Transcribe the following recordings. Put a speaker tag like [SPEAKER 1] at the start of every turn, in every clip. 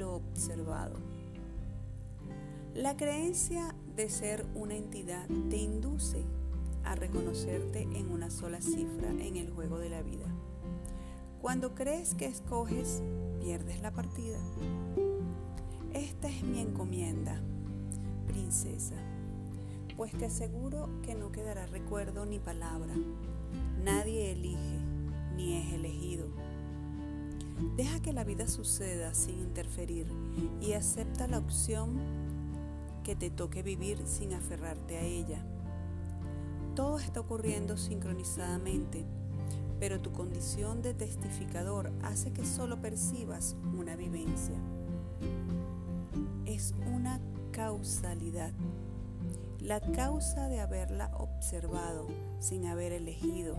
[SPEAKER 1] lo observado. La creencia de ser una entidad te induce a reconocerte en una sola cifra en el juego de la vida. Cuando crees que escoges, pierdes la partida. Esta es mi encomienda, princesa, pues te aseguro que no quedará recuerdo ni palabra. Nadie elige, ni es elegido. Deja que la vida suceda sin interferir y acepta la opción que te toque vivir sin aferrarte a ella. Todo está ocurriendo sincronizadamente, pero tu condición de testificador hace que solo percibas una vivencia. Es una causalidad, la causa de haberla observado sin haber elegido.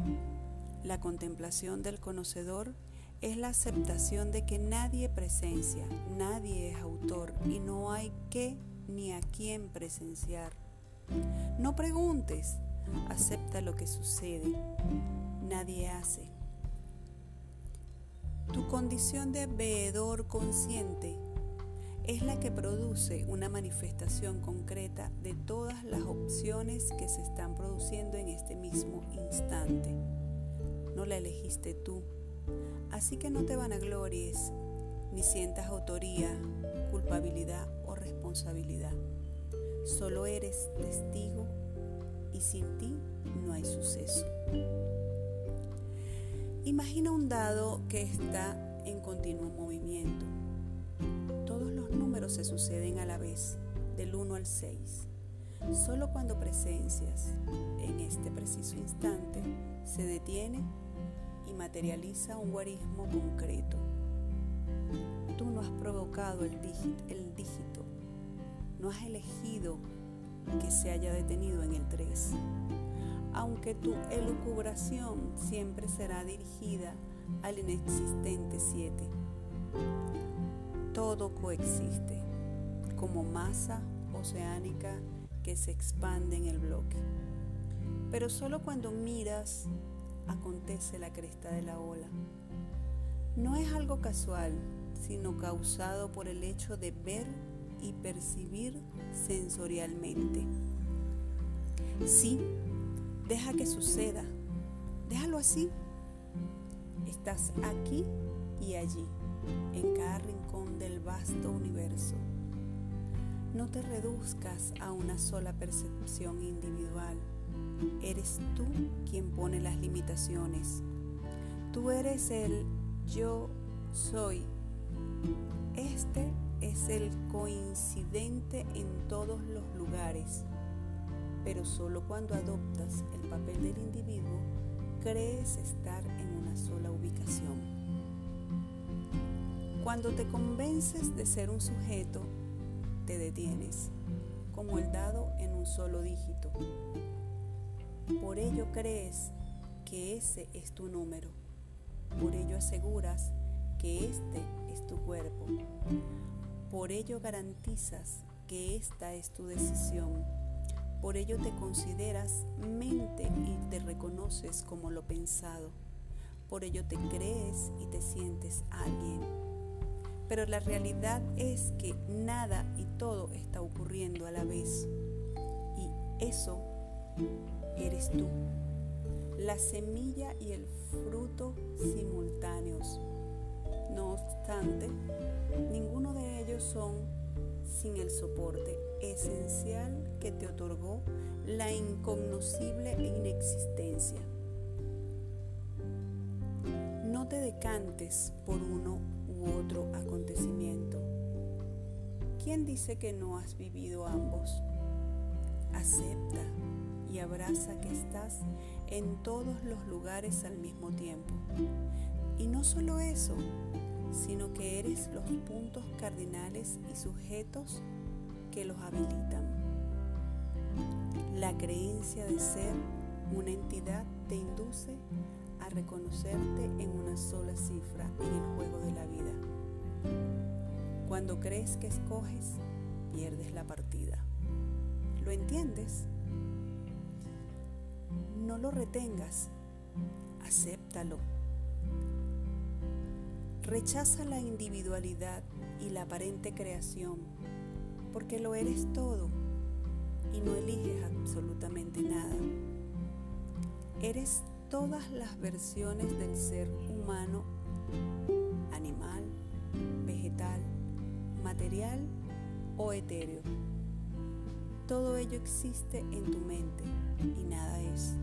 [SPEAKER 1] La contemplación del conocedor es la aceptación de que nadie presencia, nadie es autor y no hay qué ni a quién presenciar. No preguntes, acepta lo que sucede, nadie hace. Tu condición de veedor consciente es la que produce una manifestación concreta de todas las opciones que se están produciendo en este mismo instante. No la elegiste tú Así que no te vanaglories ni sientas autoría, culpabilidad o responsabilidad. Solo eres testigo y sin ti no hay suceso. Imagina un dado que está en continuo movimiento. Todos los números se suceden a la vez, del 1 al 6. Solo cuando presencias en este preciso instante se detiene y materializa un guarismo concreto. Tú no has provocado el dígito, no has elegido que se haya detenido en el 3, aunque tu elucubración siempre será dirigida al inexistente 7. Todo coexiste como masa oceánica que se expande en el bloque. Pero solo cuando miras acontece la cresta de la ola. No es algo casual, sino causado por el hecho de ver y percibir sensorialmente. Sí, deja que suceda, déjalo así. Estás aquí y allí, en cada rincón del vasto universo. No te reduzcas a una sola percepción individual Eres tú quien pone las limitaciones. Tú eres el yo soy. Este es el coincidente en todos los lugares, pero solo cuando adoptas el papel del individuo crees estar en una sola ubicación. Cuando te convences de ser un sujeto, te detienes, como el dado en un solo dígito. Por ello crees que ese es tu número. Por ello aseguras que este es tu cuerpo. Por ello garantizas que esta es tu decisión. Por ello te consideras mente y te reconoces como lo pensado. Por ello te crees y te sientes alguien. Pero la realidad es que nada y todo está ocurriendo a la vez. Y eso eres tú, la semilla y el fruto simultáneos. No obstante, ninguno de ellos son sin el soporte esencial que te otorgó la incognoscible inexistencia. No te decantes por uno u otro acontecimiento. ¿Quién dice que no has vivido ambos? Acepta y abraza que estás en todos los lugares al mismo tiempo. Y no solo eso, sino que eres los puntos cardinales y sujetos que los habilitan. La creencia de ser una entidad te induce a reconocerte en una sola cifra en el juego de la vida. Cuando crees que escoges, pierdes la partida. ¿Lo entiendes? No lo retengas, acéptalo. Rechaza la individualidad y la aparente creación, porque lo eres todo y no eliges absolutamente nada. Eres todas las versiones del ser humano, animal, vegetal, material o etéreo. Todo ello existe en tu mente y nada es.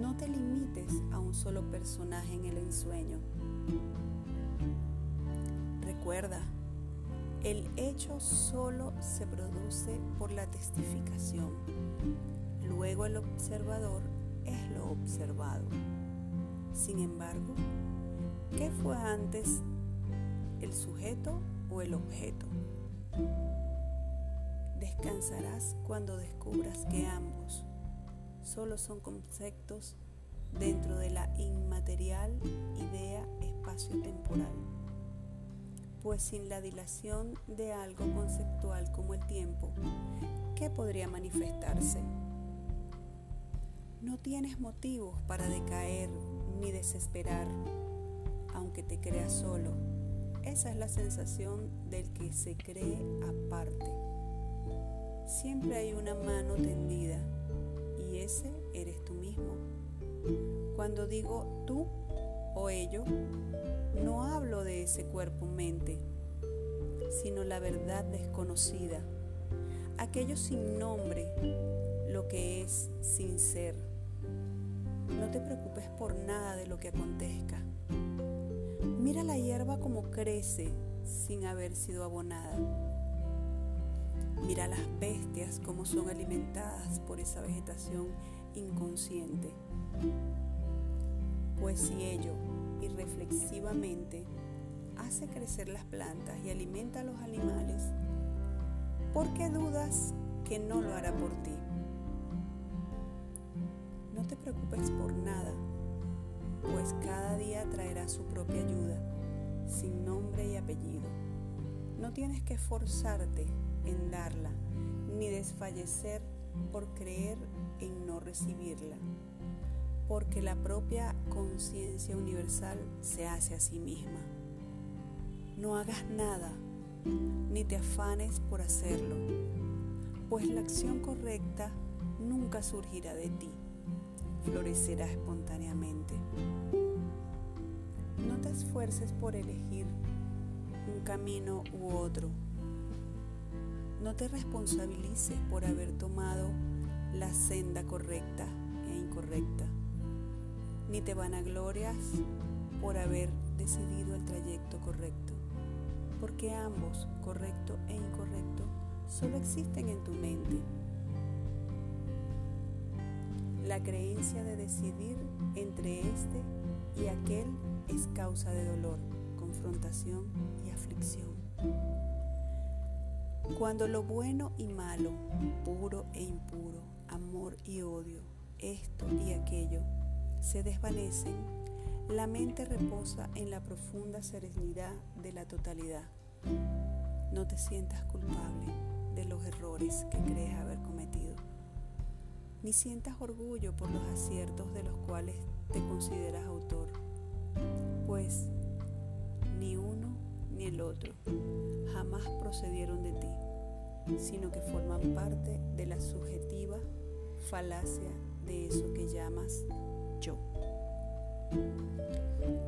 [SPEAKER 1] No te limites a un solo personaje en el ensueño. Recuerda, el hecho solo se produce por la testificación. Luego el observador es lo observado. Sin embargo, ¿qué fue antes, el sujeto o el objeto? Descansarás cuando descubras que ambos solo son conceptos dentro de la inmaterial idea espacio-temporal. Pues sin la dilación de algo conceptual como el tiempo, ¿qué podría manifestarse? No tienes motivos para decaer ni desesperar, aunque te creas solo. Esa es la sensación del que se cree aparte. Siempre hay una mano tendida ese eres tú mismo. Cuando digo tú o ello, no hablo de ese cuerpo-mente, sino la verdad desconocida, aquello sin nombre, lo que es sin ser. No te preocupes por nada de lo que acontezca. Mira la hierba como crece sin haber sido abonada. Mira las bestias como son alimentadas por esa vegetación inconsciente. Pues si ello irreflexivamente hace crecer las plantas y alimenta a los animales, ¿por qué dudas que no lo hará por ti? No te preocupes por nada, pues cada día traerá su propia ayuda, sin nombre y apellido. No tienes que esforzarte en darla, ni desfallecer por creer en no recibirla, porque la propia conciencia universal se hace a sí misma. No hagas nada, ni te afanes por hacerlo, pues la acción correcta nunca surgirá de ti, florecerá espontáneamente. No te esfuerces por elegir un camino u otro. No te responsabilices por haber tomado la senda correcta e incorrecta, ni te vanaglorias por haber decidido el trayecto correcto, porque ambos, correcto e incorrecto, solo existen en tu mente. La creencia de decidir entre este y aquel es causa de dolor, confrontación y aflicción. Cuando lo bueno y malo, puro e impuro, amor y odio, esto y aquello, se desvanecen, la mente reposa en la profunda serenidad de la totalidad. No te sientas culpable de los errores que crees haber cometido, ni sientas orgullo por los aciertos de los cuales te consideras autor, pues ni uno ni el otro procedieron de ti, sino que forman parte de la subjetiva falacia de eso que llamas yo.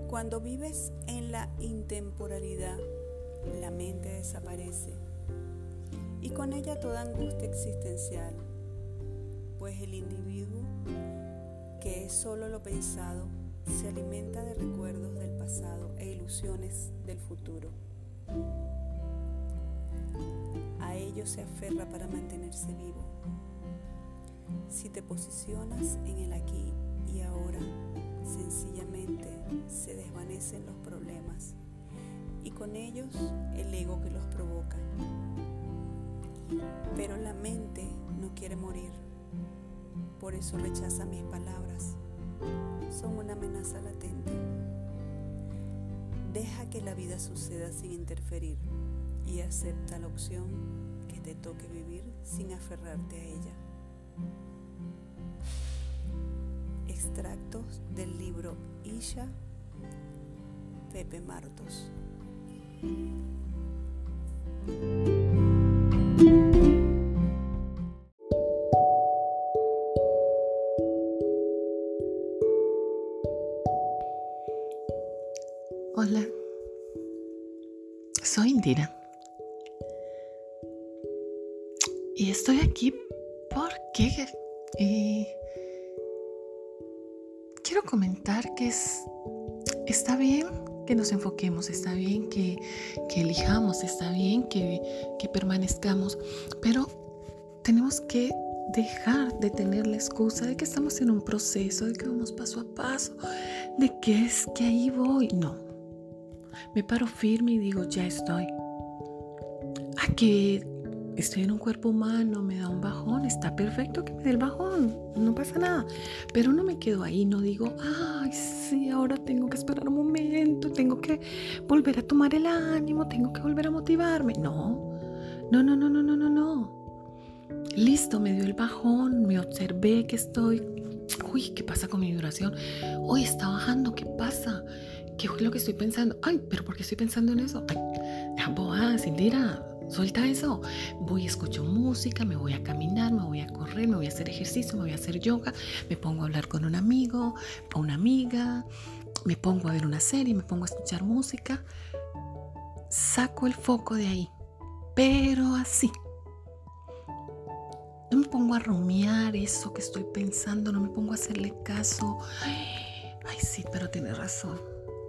[SPEAKER 1] Cuando vives en la intemporalidad, la mente desaparece y con ella toda angustia existencial, pues el individuo que es solo lo pensado se alimenta de recuerdos del pasado e ilusiones del futuro. A ello se aferra para mantenerse vivo si te posicionas en el aquí y ahora, sencillamente se desvanecen los problemas y con ellos el ego que los provoca. Pero la mente no quiere morir, por eso rechaza mis palabras. Son una amenaza latente. Deja que la vida suceda sin interferir y acepta la opción que te toque vivir sin aferrarte a ella. Extractos del libro Isha Pepe Martos.
[SPEAKER 2] Hola, soy Indira. Estoy aquí porque eh, quiero comentar que es, está bien que nos enfoquemos, está bien que, elijamos, está bien que, que permanezcamos, pero tenemos que dejar de tener la excusa de que estamos en un proceso, de que vamos paso a paso, de que es que ahí voy. No, me paro firme y digo, ya estoy. A que estoy en un cuerpo humano, me da un bajón, está perfecto que me dé el bajón, no pasa nada. Pero no me quedo ahí, no digo, ay, sí, ahora tengo que esperar un momento, tengo que volver a tomar el ánimo, tengo que volver a motivarme. No, no, no, no, no, no, no, no. Listo, me dio el bajón, me observé que estoy, uy, ¿qué pasa con mi vibración? Hoy está bajando, ¿qué pasa? ¿Qué es lo que estoy pensando? Ay, pero ¿por qué estoy pensando en eso? Ay, boa, Indira, Suelta eso. Voy, escucho música, me voy a caminar, me voy a correr, me voy a hacer ejercicio, me voy a hacer yoga, me pongo a hablar con un amigo o una amiga, me pongo a ver una serie, me pongo a escuchar música. Saco el foco de ahí, pero así. No me pongo a rumiar eso que estoy pensando, no me pongo a hacerle caso. Ay, sí, pero tiene razón.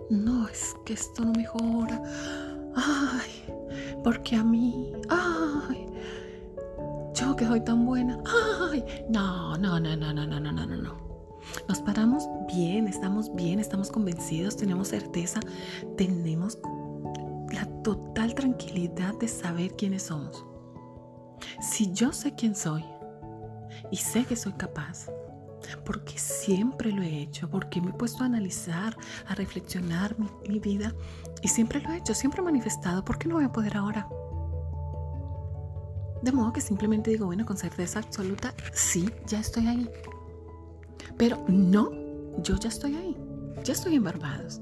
[SPEAKER 2] No, es que esto no mejora. Ay, porque a mí, ay, yo que soy tan buena, ay, no, no, no, no, no, no, no, no, no. Nos paramos bien, estamos bien, estamos convencidos, tenemos certeza, tenemos la total tranquilidad de saber quiénes somos. Si yo sé quién soy y sé que soy capaz, porque siempre lo he hecho, porque me he puesto a analizar, a reflexionar mi, vida y siempre lo he hecho, siempre he manifestado, ¿por qué no voy a poder ahora? De modo que simplemente digo, bueno, con certeza absoluta, sí, ya estoy ahí. Pero no, yo ya estoy ahí, ya estoy en Barbados.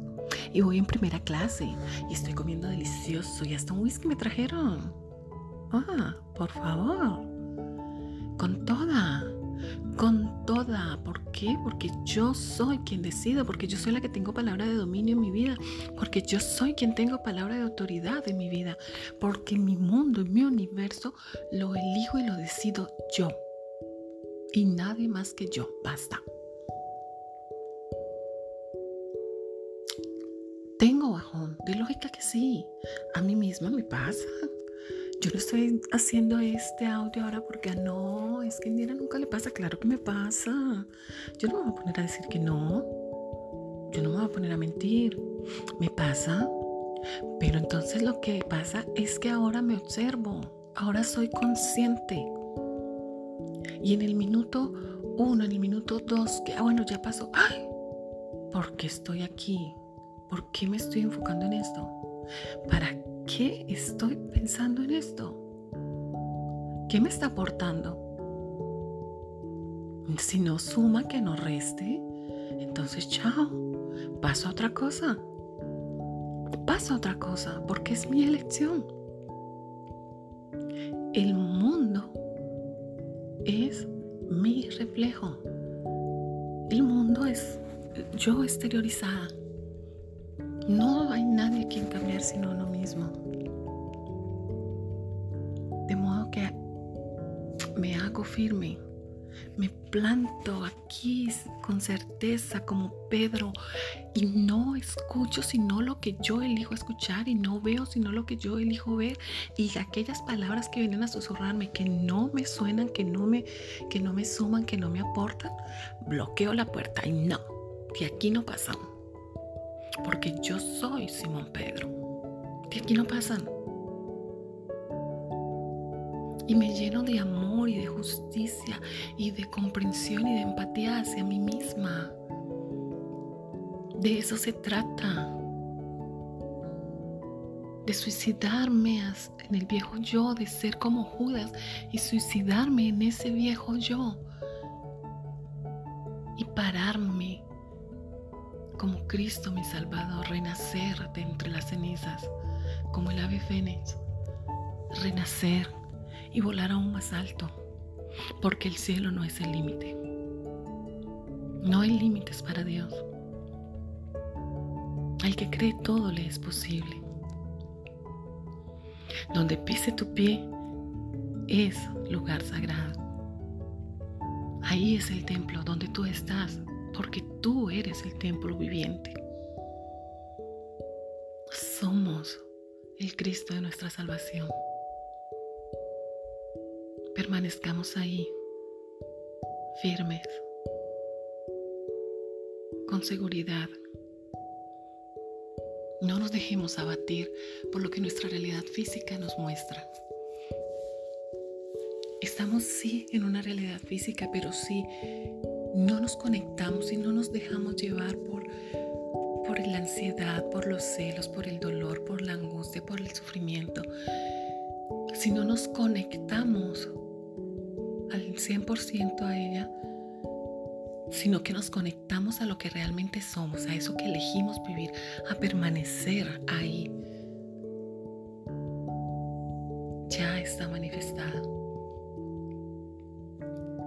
[SPEAKER 2] Y voy en primera clase y estoy comiendo delicioso y hasta un whisky me trajeron. Ah, por favor. Con toda con toda. ¿Por qué? Porque yo soy quien decido, porque yo soy la que tengo palabra de dominio en mi vida, porque yo soy quien tengo palabra de autoridad en mi vida, porque mi mundo y mi universo lo elijo y lo decido yo. Y nadie más que yo. Basta. Tengo bajón, de lógica que sí. A mí misma me pasa yo no estoy haciendo este audio ahora porque ah, no, es que a Indira nunca le pasa, claro que me pasa. Yo no me voy a poner a decir que no. Yo no me voy a poner a mentir. Me pasa. Pero entonces lo que pasa es que ahora me observo. Ahora soy consciente. Y en el minuto uno, en el minuto dos, que ah, bueno, ya pasó. ¡Ay! ¿Por qué estoy aquí? ¿Por qué me estoy enfocando en esto? ¿Para qué estoy pensando en esto? ¿Qué me está aportando? Si no suma, que no reste, entonces chao, paso a otra cosa. Paso a otra cosa, porque es mi elección. El mundo es mi reflejo. El mundo es yo exteriorizada. No hay nadie quien cambiar sino uno mismo. De modo que me hago firme, me planto aquí con certeza como Pedro y no escucho sino lo que yo elijo escuchar y no veo sino lo que yo elijo ver. Y aquellas palabras que vienen a susurrarme que no me suenan, que no me que no me suman, que no me aportan, bloqueo la puerta y no, que aquí no pasamos porque yo soy Simón Pedro. De aquí no pasan. Y me lleno de amor y de justicia y de comprensión y de empatía hacia mí misma. De eso se trata. De suicidarme en el viejo yo, de ser como Judas y suicidarme en ese viejo yo. Y pararme como Cristo mi Salvador, renacer de entre las cenizas, como el ave fénix, renacer y volar aún más alto, porque el cielo no es el límite. No hay límites para Dios. Al que cree todo le es posible. Donde pise tu pie es lugar sagrado. Ahí es el templo donde tú estás, porque tú eres el templo viviente. Somos el Cristo de nuestra salvación. Permanezcamos ahí, firmes, con seguridad. No nos dejemos abatir por lo que nuestra realidad física nos muestra. Estamos sí en una realidad física, pero si no nos conectamos y no nos dejamos llevar por, por la ansiedad, por los celos, por el dolor, por la angustia, por el sufrimiento, si no nos conectamos al 100% a ella, sino que nos conectamos a lo que realmente somos, a eso que elegimos vivir, a permanecer ahí, ya está manifestada.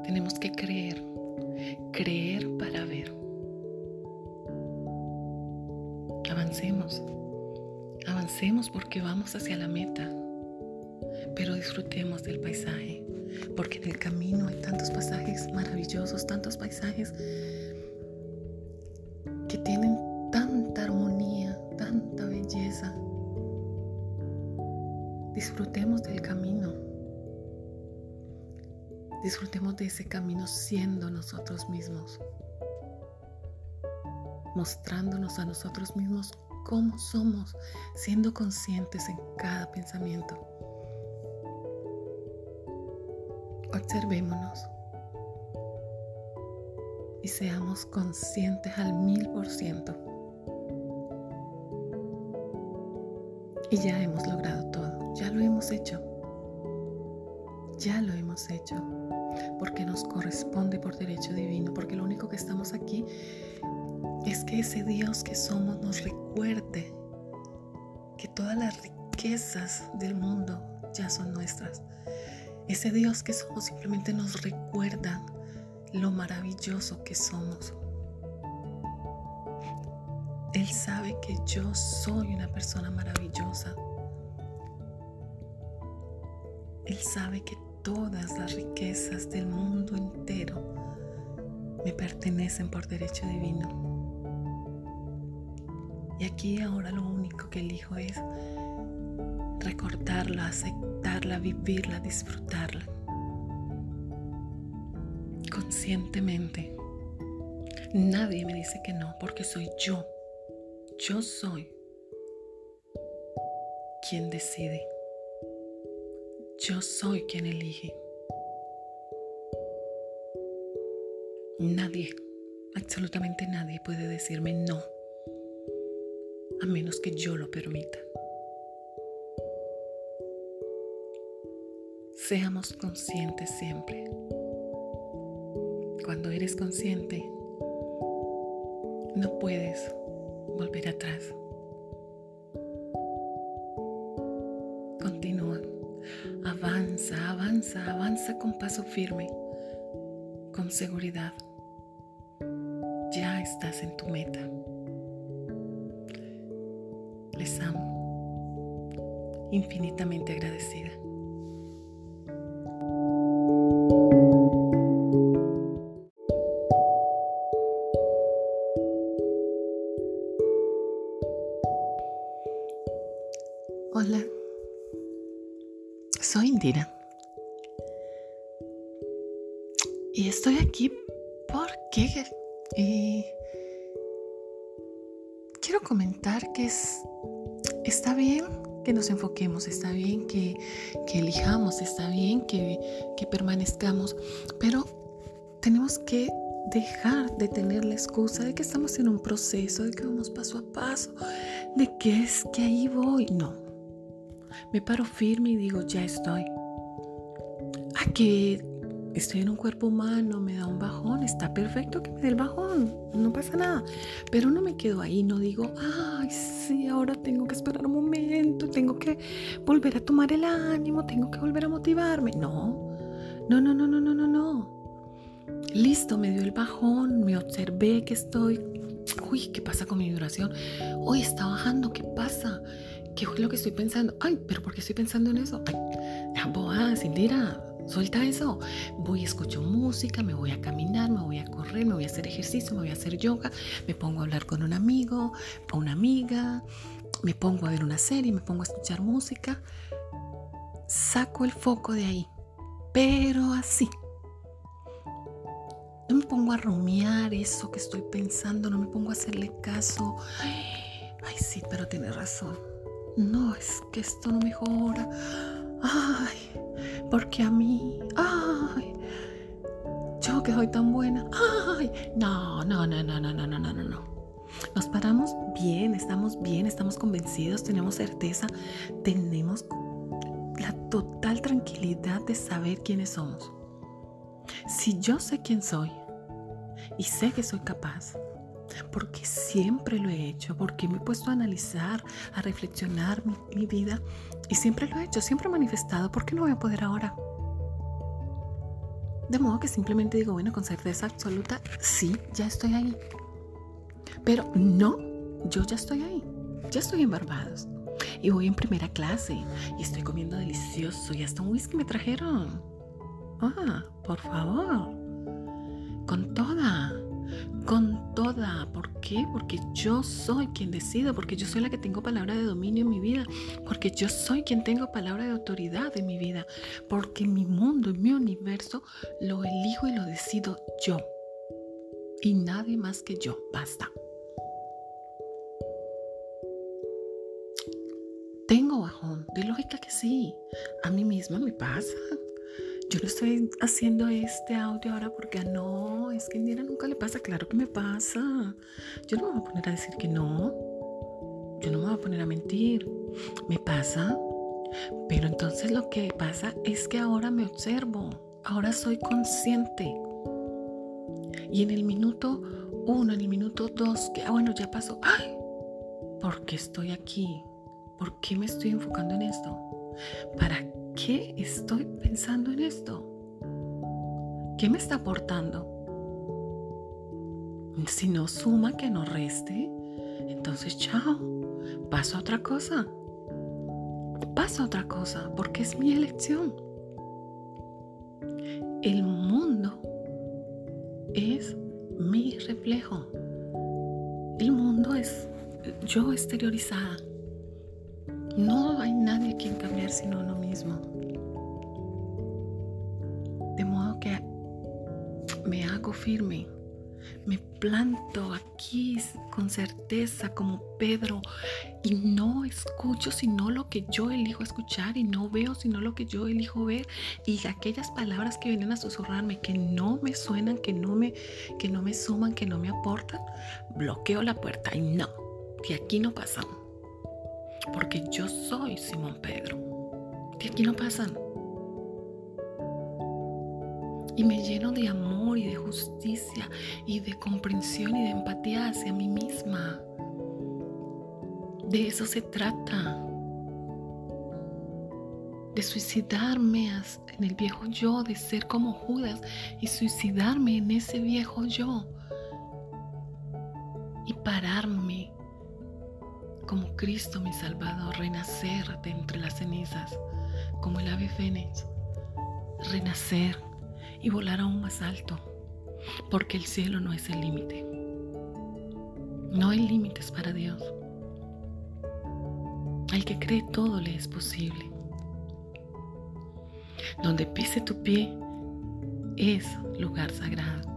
[SPEAKER 2] Tenemos que creer, creer para ver. Avancemos, avancemos porque vamos hacia la meta, pero disfrutemos del paisaje porque en el camino hay tantos pasajes maravillosos, tantos paisajes que tienen tanta armonía, tanta belleza. Disfrutemos del camino. Disfrutemos de ese camino siendo nosotros mismos, mostrándonos a nosotros mismos cómo somos, siendo conscientes en cada pensamiento. Observémonos y seamos conscientes al mil por ciento. Y ya hemos logrado todo, ya lo hemos hecho. Ya lo hemos hecho, porque nos corresponde por derecho divino, porque lo único que estamos aquí es que ese Dios que somos nos recuerde que todas las riquezas del mundo ya son nuestras ese Dios que somos simplemente nos recuerda lo maravilloso que somos. Él sabe que yo soy una persona maravillosa. Él sabe que todas las riquezas del mundo entero me pertenecen por derecho divino. Y aquí ahora lo único que elijo es recordarla, aceptarla, vivirla, disfrutarla. Conscientemente. Nadie me dice que no, porque soy yo. Yo soy quien decide. Yo soy quien elige. Nadie, absolutamente nadie puede decirme no, a menos que yo lo permita. Seamos conscientes siempre. Cuando eres consciente, no puedes volver atrás. Avanza, avanza, avanza con paso firme, con seguridad. Ya estás en tu meta. Les amo. Infinitamente agradecida. Paso a paso, de que es que ahí voy. No, me paro firme y digo, ya estoy. A que estoy en un cuerpo humano, me da un bajón, está perfecto que me dé el bajón, no pasa nada. Pero no me quedo ahí, no digo, ay, sí, ahora tengo que esperar un momento, tengo que volver a tomar el ánimo, tengo que volver a motivarme. No, no, no, no, no, no, no, no. Listo, me dio el bajón, me observé que estoy. Uy, ¿qué pasa con mi vibración? Uy, está bajando, ¿qué pasa? ¿Qué es lo que estoy pensando? Ay, pero ¿por qué estoy pensando en eso? Ay, boa, Cindira, Suelta eso. Voy, escucho música, me voy a caminar, me voy a correr, me voy a hacer ejercicio, me voy a hacer yoga, me pongo a hablar con un amigo o una amiga, me pongo a ver una serie, me pongo a escuchar música. Saco el foco de ahí, pero así. No me pongo a rumiar eso que estoy pensando, no me pongo a hacerle caso. Ay, sí, pero tiene razón. No, es que esto no mejora. Ay, porque a mí, ay, yo que soy tan buena, ay, no, no, no, no, no, no, no, no, no. Nos paramos bien, estamos bien, estamos convencidos, tenemos certeza, tenemos la total tranquilidad de saber quiénes somos. Si yo sé quién soy y sé que soy capaz, porque siempre lo he hecho, porque me he puesto a analizar, a reflexionar mi, vida y siempre lo he hecho, siempre he manifestado, ¿por qué no voy a poder ahora? De modo que simplemente digo, bueno, con certeza absoluta, sí, ya estoy ahí. Pero no, yo ya estoy ahí, ya estoy en Barbados. Y voy en primera clase y estoy comiendo delicioso y hasta un whisky me trajeron. Ah, por favor. Con toda con toda. ¿Por qué? Porque yo soy quien decido, porque yo soy la que tengo palabra de dominio en mi vida, porque yo soy quien tengo palabra de autoridad en mi vida, porque mi mundo y mi universo lo elijo y lo decido yo. Y nadie más que yo. Basta. Tengo bajón, de lógica que sí. A mí misma me pasa yo no estoy haciendo este audio ahora porque ah, no, es que Indira nunca le pasa, claro que me pasa. Yo no me voy a poner a decir que no. Yo no me voy a poner a mentir. Me pasa. Pero entonces lo que pasa es que ahora me observo. Ahora soy consciente. Y en el minuto uno, en el minuto dos, que, ah, bueno, ya pasó. ¡Ay! ¿Por qué estoy aquí? ¿Por qué me estoy enfocando en esto? ¿Para qué estoy pensando en esto? ¿Qué me está aportando? Si no suma, que no reste, entonces chao, paso a otra cosa. Paso a otra cosa, porque es mi elección. El mundo es mi reflejo. El mundo es yo exteriorizada. No hay nadie quien cambiar sino uno mismo. De modo que me hago firme, me planto aquí con certeza como Pedro y no escucho sino lo que yo elijo escuchar y no veo sino lo que yo elijo ver. Y aquellas palabras que vienen a susurrarme que no me suenan, que no me, que no me suman, que no me aportan, bloqueo la puerta y no, que aquí no pasamos porque yo soy Simón Pedro. De aquí no pasan. Y me lleno de amor y de justicia y de comprensión y de empatía hacia mí misma. De eso se trata. De suicidarme en el viejo yo, de ser como Judas y suicidarme en ese viejo yo. Y pararme como Cristo mi Salvador, renacer de entre las cenizas, como el ave fénix, renacer y volar aún más alto, porque el cielo no es el límite. No hay límites para Dios. Al que cree todo le es posible. Donde pise tu pie es lugar sagrado.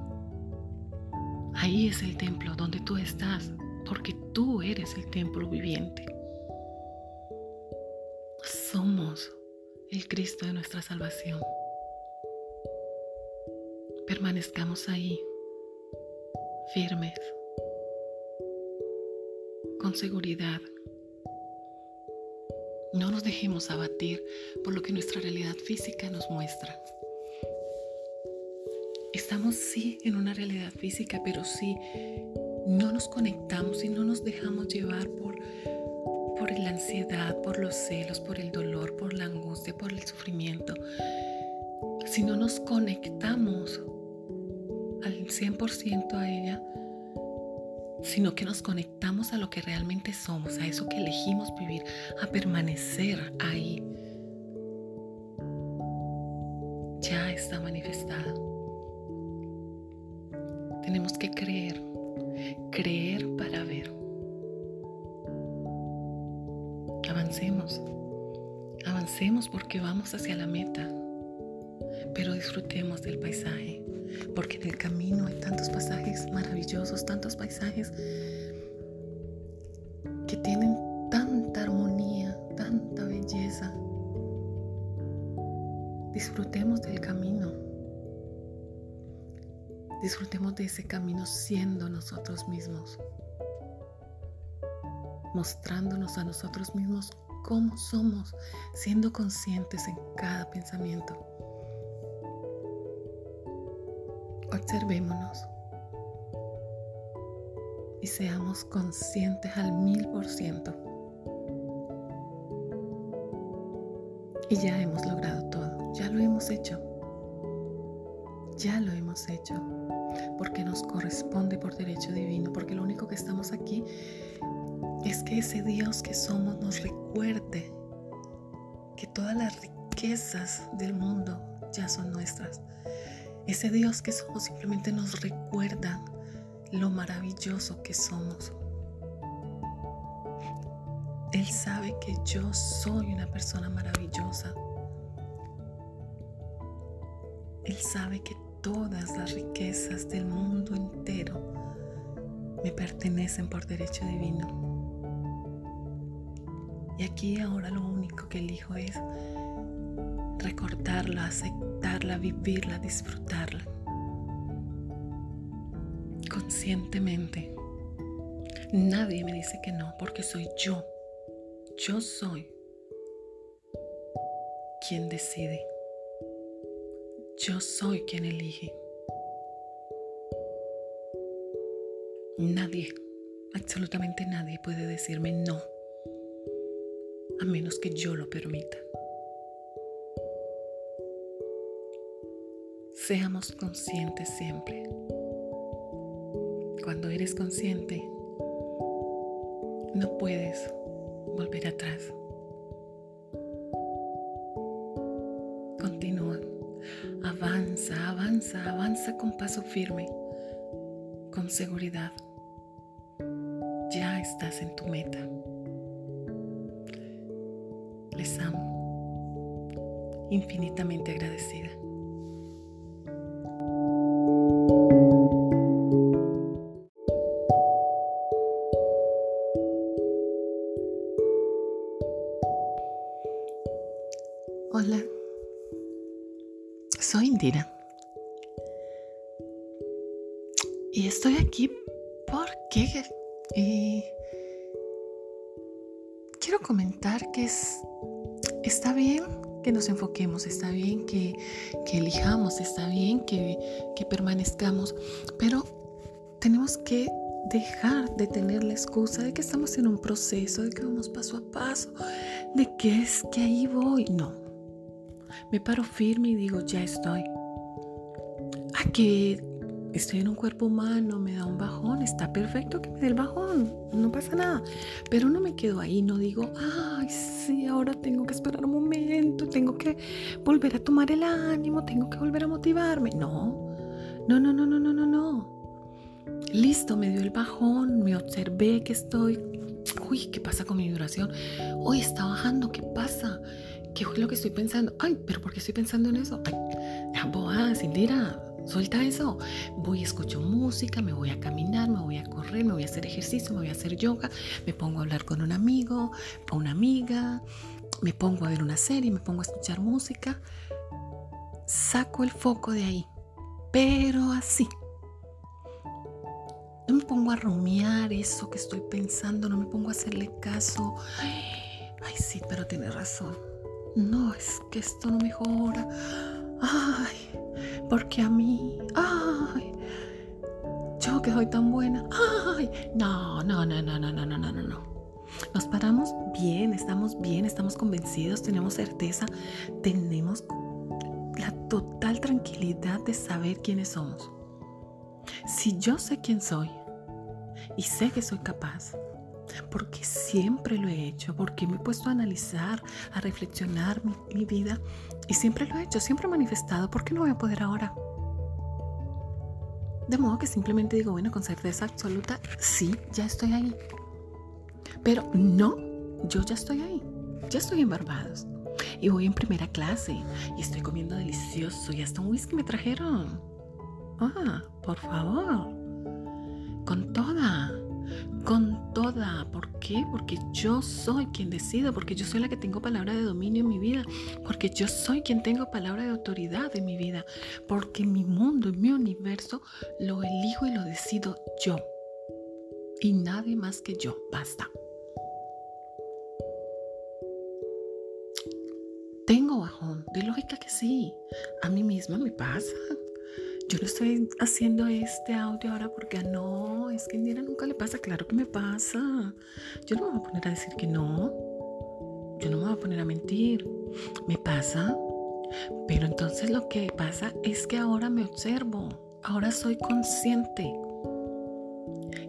[SPEAKER 2] Ahí es el templo donde tú estás porque tú eres el templo viviente. Somos el Cristo de nuestra salvación. Permanezcamos ahí, firmes, con seguridad. No nos dejemos abatir por lo que nuestra realidad física nos muestra. estamos sí en una realidad física, pero si no nos conectamos y no nos dejamos llevar por, por la ansiedad, por los celos, por el dolor, por la angustia, por el sufrimiento, si no nos conectamos al 100% a ella, sino que nos conectamos a lo que realmente somos, a eso que elegimos vivir, a permanecer ahí, ya está manifestada. Tenemos que creer, creer para ver. Avancemos, avancemos porque vamos hacia la meta, pero disfrutemos del paisaje, porque en el camino hay tantos pasajes maravillosos, tantos paisajes ese camino siendo nosotros mismos, mostrándonos a nosotros mismos cómo somos, siendo conscientes en cada pensamiento. Observémonos y seamos conscientes al mil por ciento. Y ya hemos logrado todo, ya lo hemos hecho. Ya lo hemos hecho, porque nos corresponde por derecho divino, porque lo único que estamos aquí es que ese Dios que somos nos recuerde que todas las riquezas del mundo ya son nuestras. Ese Dios que somos simplemente nos recuerda lo maravilloso que somos. Él sabe que yo soy una persona maravillosa. Él sabe que todas las riquezas del mundo entero me pertenecen por derecho divino. Y aquí ahora lo único que elijo es recordarla, aceptarla, vivirla, disfrutarla. Conscientemente. Nadie me dice que no, porque soy yo. Yo soy quien decide. Yo soy quien elige. Nadie, absolutamente nadie puede decirme no, a menos que yo lo permita. Seamos conscientes siempre. Cuando eres consciente, no puedes volver atrás. Avanza, con paso firme, con seguridad. Ya estás en tu meta. Les amo. Infinitamente agradecida. Proceso, de que vamos paso a paso, de que es que ahí voy. No, me paro firme y digo, ya estoy. Aquí estoy en un cuerpo humano, me da un bajón, está perfecto que me dé el bajón, no pasa nada. Pero no me quedo ahí, no digo, ay, sí, ahora tengo que esperar un momento, tengo que volver a tomar el ánimo, tengo que volver a motivarme. No, no, no, no, no, no, no, no. Listo, me dio el bajón, me observé que estoy. Uy, ¿qué pasa con mi vibración? Hoy está bajando, ¿qué pasa? ¿Qué es lo que estoy pensando? Ay, pero ¿por qué estoy pensando en eso? Ay, boa, Indira, suelta eso. Voy, escucho música, me voy a caminar, me voy a correr, me voy a hacer ejercicio, me voy a hacer yoga, me pongo a hablar con un amigo o una amiga, me pongo a ver una serie, me pongo a escuchar música. Saco el foco de ahí, pero así. No me pongo a rumiar eso que estoy pensando, no me pongo a hacerle caso. Ay, sí, pero tiene razón no, es que esto no mejora. ay, porque a mí, ay, yo que soy tan buena, ay, no, no, no, no, no, no, no, no, no. Nos paramos bien, estamos bien, estamos convencidos, tenemos certeza, tenemos la total tranquilidad de saber quiénes somos. Si yo sé quién soy y sé que soy capaz, porque siempre lo he hecho, porque me he puesto a analizar, a reflexionar mi, vida y siempre lo he hecho, siempre he manifestado, ¿por qué no voy a poder ahora? De modo que simplemente digo, bueno, con certeza absoluta, sí, ya estoy ahí. Pero no, yo ya estoy ahí, ya estoy en Barbados. Y voy en primera clase y estoy comiendo delicioso y hasta un whisky me trajeron. Ah, por favor. Con toda. Con toda. ¿Por qué? Porque yo soy quien decido, porque yo soy la que tengo palabra de dominio en mi vida, porque yo soy quien tengo palabra de autoridad en mi vida, porque mi mundo, mi universo, lo elijo y lo decido yo. Y nadie más que yo. Basta. Tengo bajón, de lógica que sí. A mí misma me pasa. Yo no estoy haciendo este audio ahora porque ah, no, es que a Indira nunca le pasa. Claro que me pasa. Yo no me voy a poner a decir que no. Yo no me voy a poner a mentir. Me pasa. Pero entonces lo que pasa es que ahora me observo. Ahora soy consciente.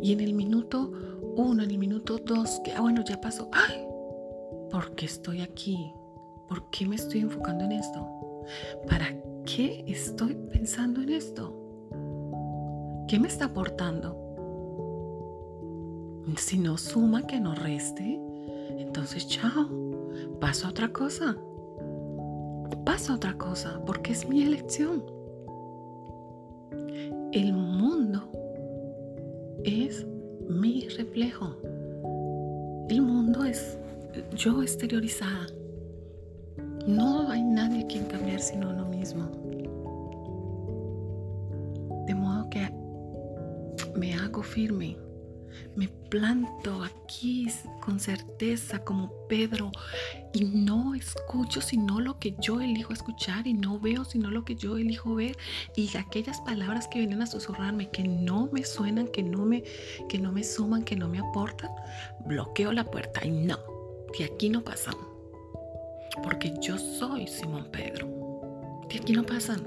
[SPEAKER 2] Y en el minuto uno, en el minuto dos, que ah, bueno, ya pasó. ¡Ay! ¿Por qué estoy aquí? ¿Por qué me estoy enfocando en esto? ¿Para qué estoy pensando en esto? ¿Qué me está aportando? Si no suma, que no reste, entonces chao, paso otra cosa. Paso otra cosa, porque es mi elección. El mundo es mi reflejo. El mundo es yo exteriorizada. No hay nadie quien cambiar sino uno mismo. De modo que me hago firme, me planto aquí con certeza como Pedro y no escucho sino lo que yo elijo escuchar y no veo sino lo que yo elijo ver. Y aquellas palabras que vienen a susurrarme que no me suenan, que no me que no me suman, que no me aportan, bloqueo la puerta y no, que aquí no pasamos porque yo soy Simón Pedro. De aquí no pasan.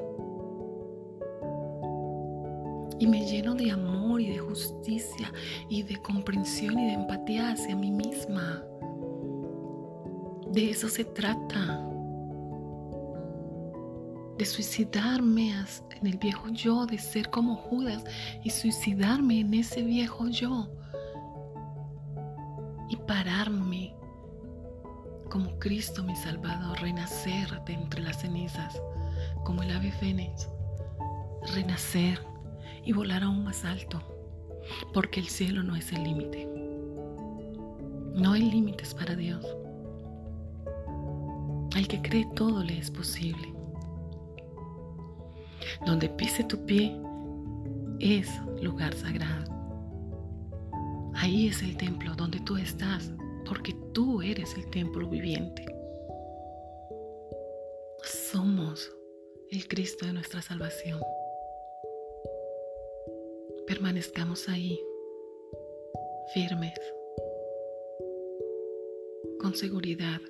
[SPEAKER 2] Y me lleno de amor y de justicia y de comprensión y de empatía hacia mí misma. De eso se trata. De suicidarme en el viejo yo, de ser como Judas y suicidarme en ese viejo yo. Y pararme Cristo mi Salvador, renacer de entre las cenizas, como el ave fénix, renacer y volar aún más alto, porque el cielo no es el límite. No hay límites para Dios. Al que cree todo le es posible. Donde pise tu pie es lugar sagrado. Ahí es el templo donde tú estás porque tú eres el templo viviente. Somos el Cristo de nuestra salvación. Permanezcamos ahí, firmes, con seguridad.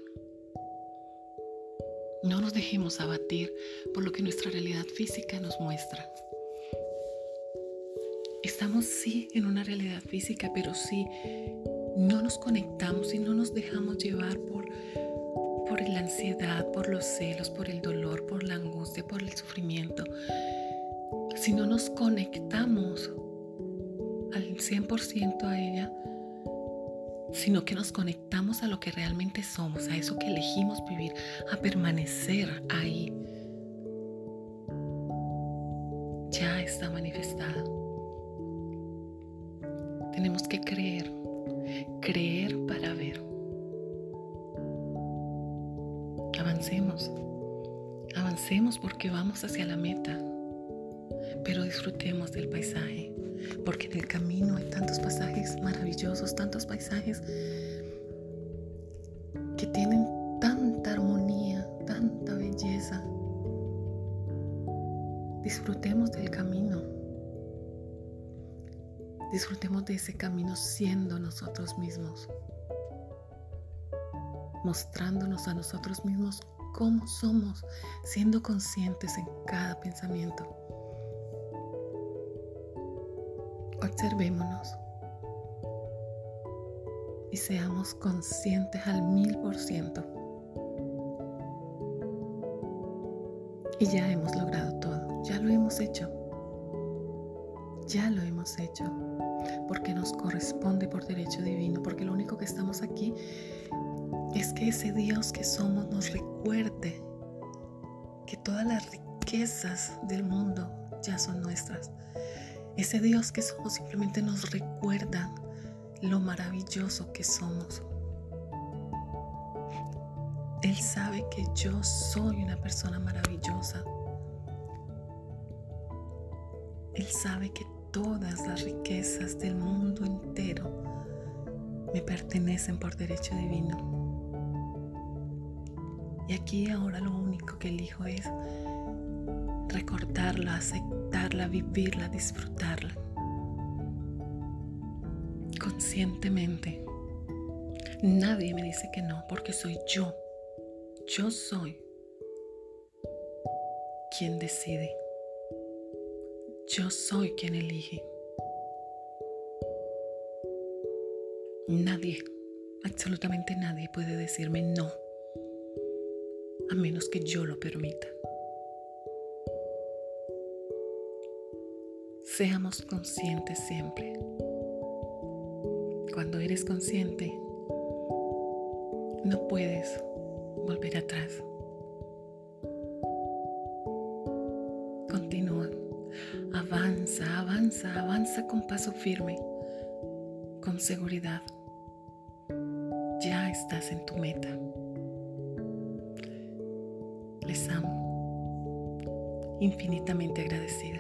[SPEAKER 2] No nos dejemos abatir por lo que nuestra realidad física nos muestra. Estamos sí en una realidad física, pero sí no nos conectamos y no nos dejamos llevar por, por la ansiedad, por los celos, por el dolor, por la angustia, por el sufrimiento, si no nos conectamos al 100% a ella, sino que nos conectamos a lo que realmente somos, a eso que elegimos vivir, a permanecer ahí, Disfrutemos de ese camino siendo nosotros mismos, mostrándonos a nosotros mismos cómo somos, siendo conscientes en cada pensamiento. Observémonos y seamos conscientes al mil por ciento. Y ya hemos logrado todo, ya lo hemos hecho. Ya lo hemos hecho porque nos corresponde por derecho divino, porque lo único que estamos aquí es que ese Dios que somos nos recuerde que todas las riquezas del mundo ya son nuestras. Ese Dios que somos simplemente nos recuerda lo maravilloso que somos. Él sabe que yo soy una persona maravillosa. Él sabe que todas las riquezas del mundo entero me pertenecen por derecho divino. Y aquí ahora lo único que elijo es recordarla, aceptarla, vivirla, disfrutarla conscientemente. Nadie me dice que no, porque soy yo. Yo soy quien decide. Yo soy quien elige. Nadie, absolutamente nadie puede decirme no, a menos que yo lo permita. Seamos conscientes siempre cuando eres consciente, no puedes volver atrás. Con paso firme, con seguridad. Ya estás en tu meta. Les amo, infinitamente agradecida.